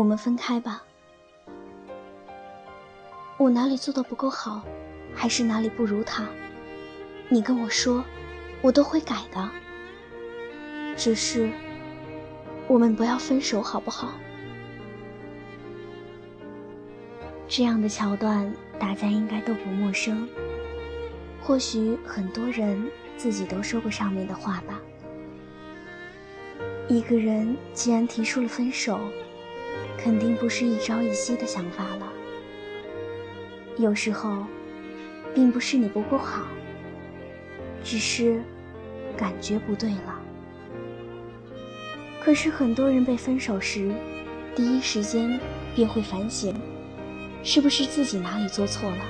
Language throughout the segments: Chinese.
我们分开吧。我哪里做的不够好，还是哪里不如他？你跟我说，我都会改的。只是，我们不要分手，好不好？这样的桥段，大家应该都不陌生。或许很多人自己都说过上面的话吧。一个人既然提出了分手，肯定不是一朝一夕的想法了。有时候，并不是你不够好，只是感觉不对了。可是很多人被分手时，第一时间便会反省，是不是自己哪里做错了，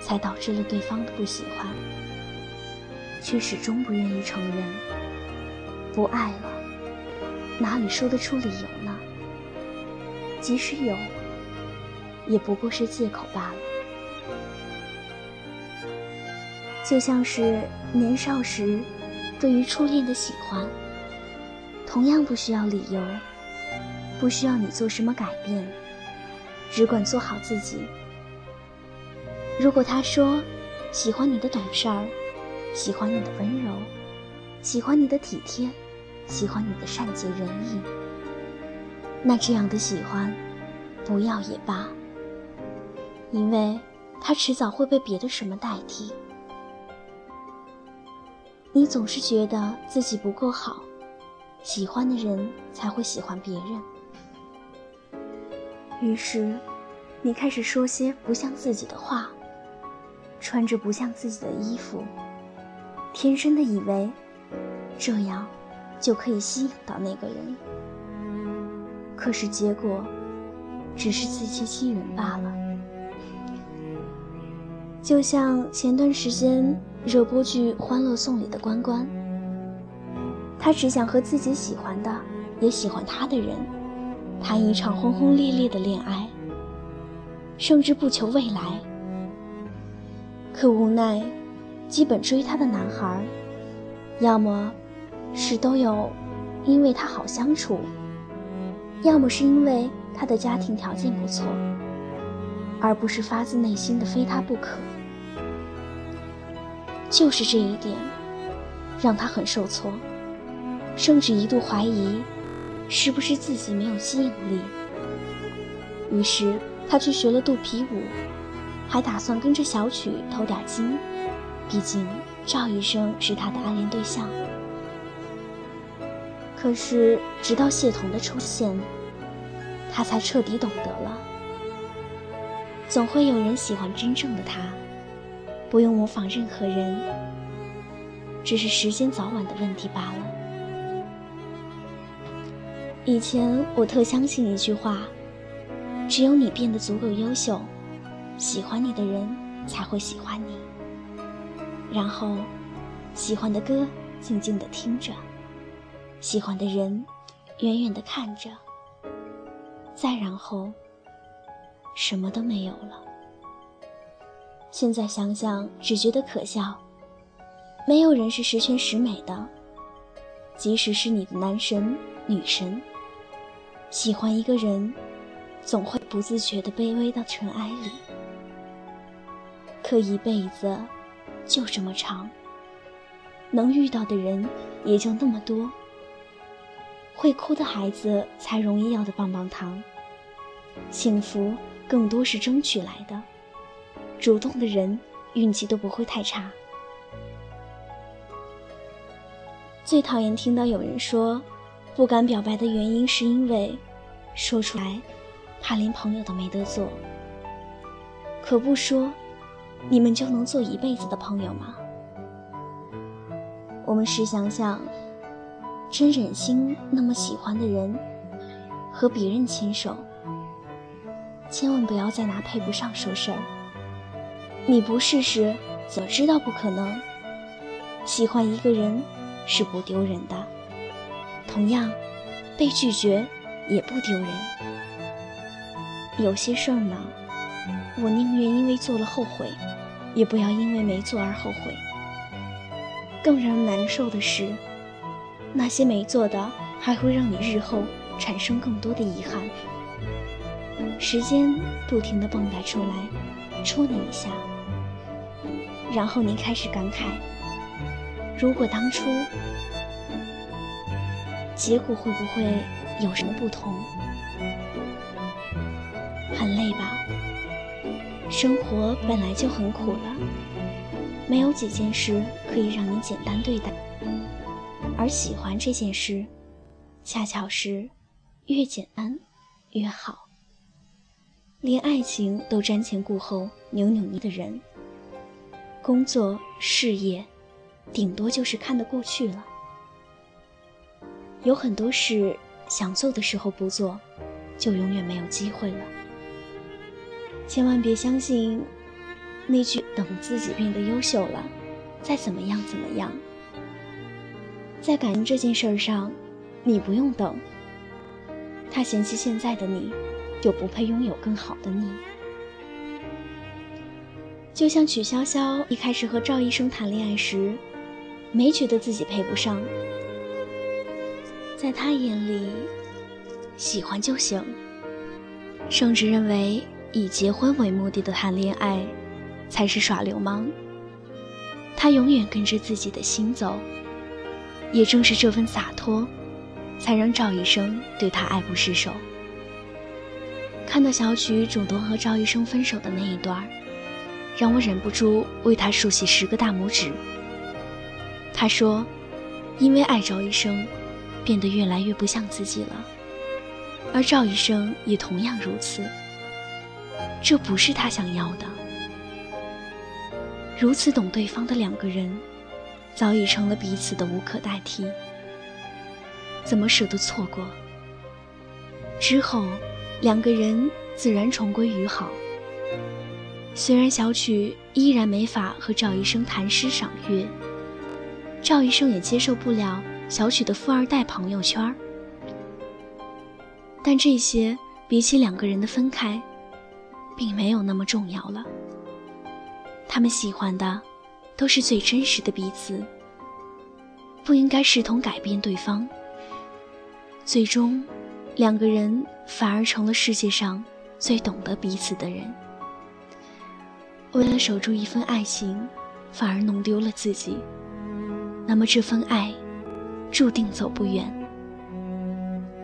才导致了对方的不喜欢，却始终不愿意承认。不爱了，哪里说得出理由呢？即使有，也不过是借口罢了。就像是年少时对于初恋的喜欢，同样不需要理由，不需要你做什么改变，只管做好自己。如果他说喜欢你的懂事儿，喜欢你的温柔，喜欢你的体贴，喜欢你的善解人意，那这样的喜欢，不要也罢，因为他迟早会被别的什么代替。你总是觉得自己不够好，喜欢的人才会喜欢别人。于是，你开始说些不像自己的话，穿着不像自己的衣服，天真的以为这样就可以吸引到那个人。可是结果，只是自欺欺人罢了。就像前段时间。热播剧《欢乐颂》里的关关，他只想和自己喜欢的、也喜欢他的人谈一场轰轰烈烈的恋爱，甚至不求未来。可无奈，基本追他的男孩，要么是都有因为他好相处，要么是因为他的家庭条件不错，而不是发自内心的非他不可。就是这一点，让他很受挫，甚至一度怀疑，是不是自己没有吸引力。于是他去学了肚皮舞，还打算跟着小曲偷点金，毕竟赵医生是他的暗恋对象。可是直到谢童的出现，他才彻底懂得了，总会有人喜欢真正的他。不用模仿任何人，只是时间早晚的问题罢了。以前我特相信一句话：只有你变得足够优秀，喜欢你的人才会喜欢你。然后，喜欢的歌静静的听着，喜欢的人远远的看着，再然后，什么都没有了。现在想想，只觉得可笑。没有人是十全十美的，即使是你的男神女神，喜欢一个人，总会不自觉地卑微到尘埃里。可一辈子就这么长，能遇到的人也就那么多。会哭的孩子才容易要的棒棒糖，幸福更多是争取来的。主动的人运气都不会太差。最讨厌听到有人说，不敢表白的原因是因为，说出来，怕连朋友都没得做。可不说，你们就能做一辈子的朋友吗？我们试想想，真忍心那么喜欢的人，和别人牵手，千万不要再拿配不上说事儿。你不试试，怎么知道不可能？喜欢一个人是不丢人的，同样，被拒绝也不丢人。有些事儿呢，我宁愿因为做了后悔，也不要因为没做而后悔。更让人难受的是，那些没做的，还会让你日后产生更多的遗憾。时间不停地蹦跶出来，戳你一下，然后你开始感慨：如果当初，结果会不会有什么不同？很累吧？生活本来就很苦了，没有几件事可以让你简单对待，而喜欢这件事，恰巧是越简单越好。连爱情都瞻前顾后、扭扭捏的人，工作事业，顶多就是看得过去了。有很多事想做的时候不做，就永远没有机会了。千万别相信那句“等自己变得优秀了，再怎么样怎么样”。在感恩这件事上，你不用等。他嫌弃现在的你，就不配拥有更好的你。就像曲筱绡一开始和赵医生谈恋爱时，没觉得自己配不上，在他眼里，喜欢就行，甚至认为。以结婚为目的的谈恋爱，才是耍流氓。他永远跟着自己的心走，也正是这份洒脱，才让赵医生对他爱不释手。看到小曲主动和赵医生分手的那一段，让我忍不住为他竖起十个大拇指。他说：“因为爱赵医生，变得越来越不像自己了，而赵医生也同样如此。”这不是他想要的。如此懂对方的两个人，早已成了彼此的无可代替。怎么舍得错过？之后，两个人自然重归于好。虽然小曲依然没法和赵医生谈诗赏月，赵医生也接受不了小曲的富二代朋友圈但这些比起两个人的分开。并没有那么重要了。他们喜欢的，都是最真实的彼此。不应该试图改变对方。最终，两个人反而成了世界上最懂得彼此的人。为了守住一份爱情，反而弄丢了自己，那么这份爱，注定走不远。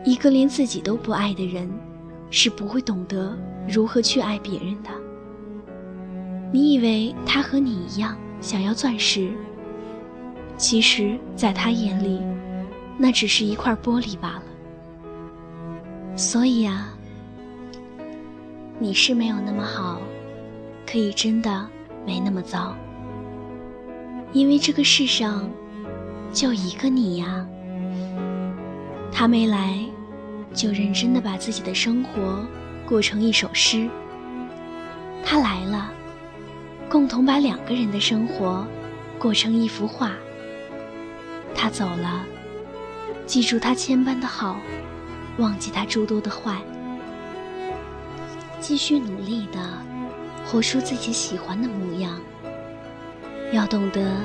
一个连自己都不爱的人。是不会懂得如何去爱别人的。你以为他和你一样想要钻石，其实，在他眼里，那只是一块玻璃罢了。所以啊，你是没有那么好，可以真的没那么糟。因为这个世上，就一个你呀。他没来。就认真的把自己的生活过成一首诗。他来了，共同把两个人的生活过成一幅画。他走了，记住他千般的好，忘记他诸多的坏。继续努力的活出自己喜欢的模样。要懂得，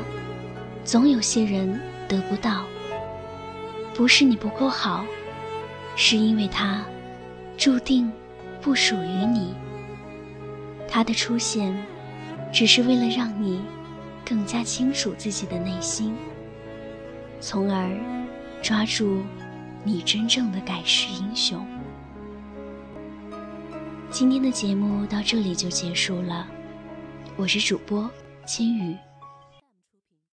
总有些人得不到，不是你不够好。是因为他注定不属于你，他的出现只是为了让你更加清楚自己的内心，从而抓住你真正的盖世英雄。今天的节目到这里就结束了，我是主播千羽。